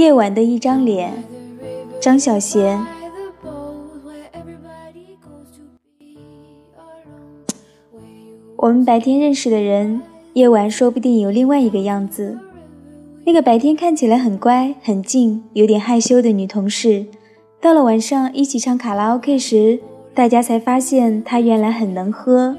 夜晚的一张脸，张小娴。我们白天认识的人，夜晚说不定有另外一个样子。那个白天看起来很乖、很静、有点害羞的女同事，到了晚上一起唱卡拉 OK 时，大家才发现她原来很能喝，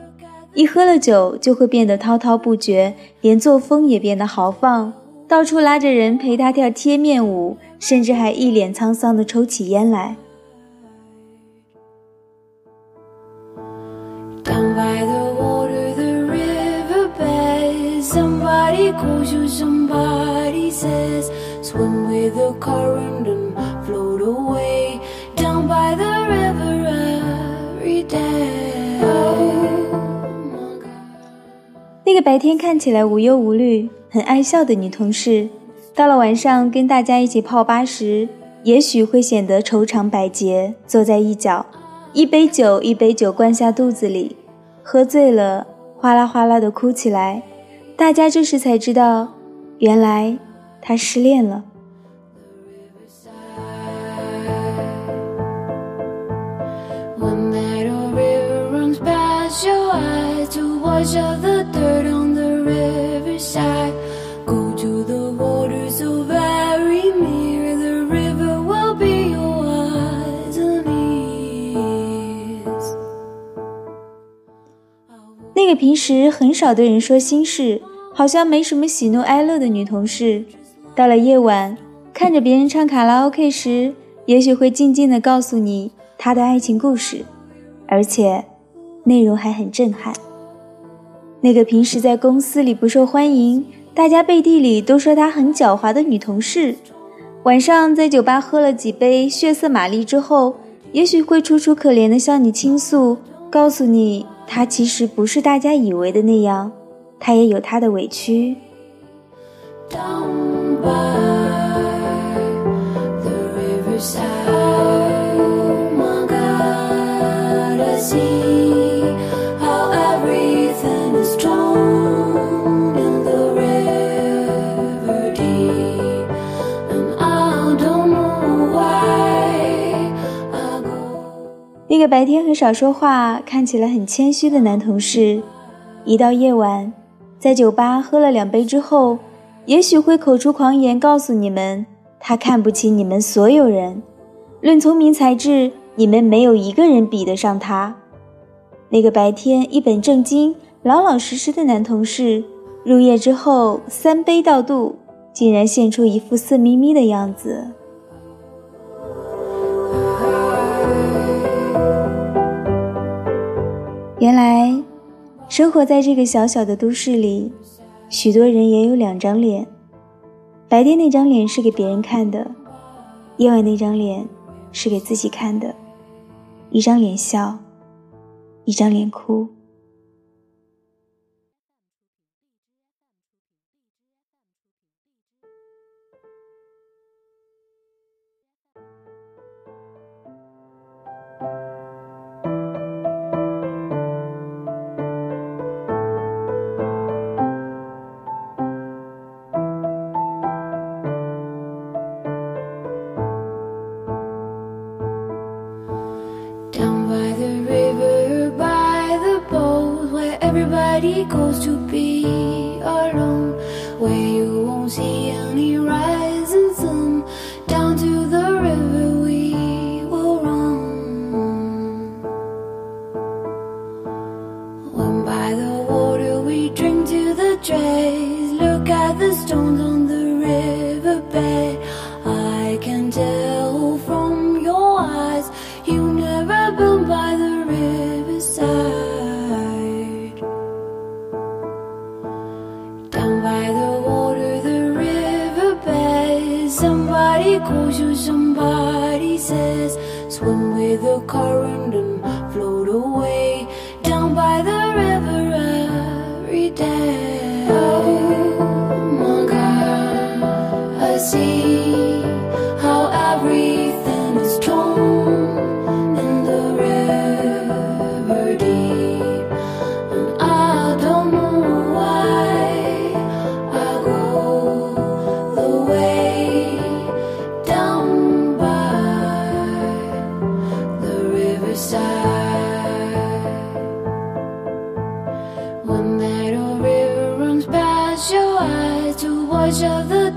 一喝了酒就会变得滔滔不绝，连作风也变得豪放。到处拉着人陪他跳贴面舞，甚至还一脸沧桑地抽起烟来。白天看起来无忧无虑。很爱笑的女同事，到了晚上跟大家一起泡吧时，也许会显得愁肠百结，坐在一角，一杯酒一杯酒灌下肚子里，喝醉了，哗啦哗啦的哭起来。大家这时才知道，原来她失恋了。那个平时很少对人说心事，好像没什么喜怒哀乐的女同事，到了夜晚，看着别人唱卡拉 OK 时，也许会静静地告诉你她的爱情故事，而且内容还很震撼。那个平时在公司里不受欢迎，大家背地里都说她很狡猾的女同事，晚上在酒吧喝了几杯血色玛丽之后，也许会楚楚可怜地向你倾诉，告诉你。他其实不是大家以为的那样，他也有他的委屈。个白天很少说话、看起来很谦虚的男同事，一到夜晚，在酒吧喝了两杯之后，也许会口出狂言，告诉你们他看不起你们所有人，论聪明才智，你们没有一个人比得上他。那个白天一本正经、老老实实的男同事，入夜之后三杯倒肚，竟然现出一副色眯眯的样子。原来，生活在这个小小的都市里，许多人也有两张脸。白天那张脸是给别人看的，夜晚那张脸是给自己看的。一张脸笑，一张脸哭。Goes to be alone where you won't see any rising sun down to the river we will run. When by the water we drink to the dregs calls you, somebody says, swim with the current and float away of the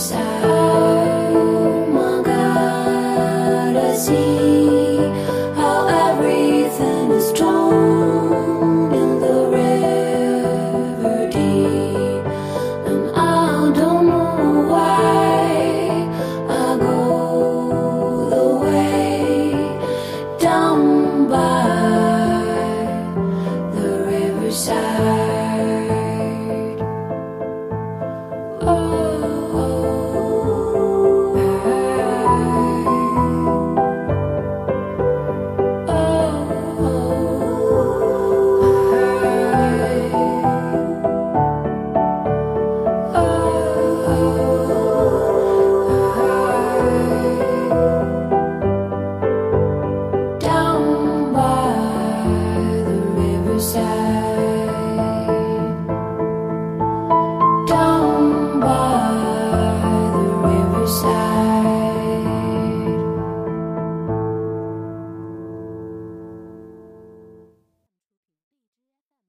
side.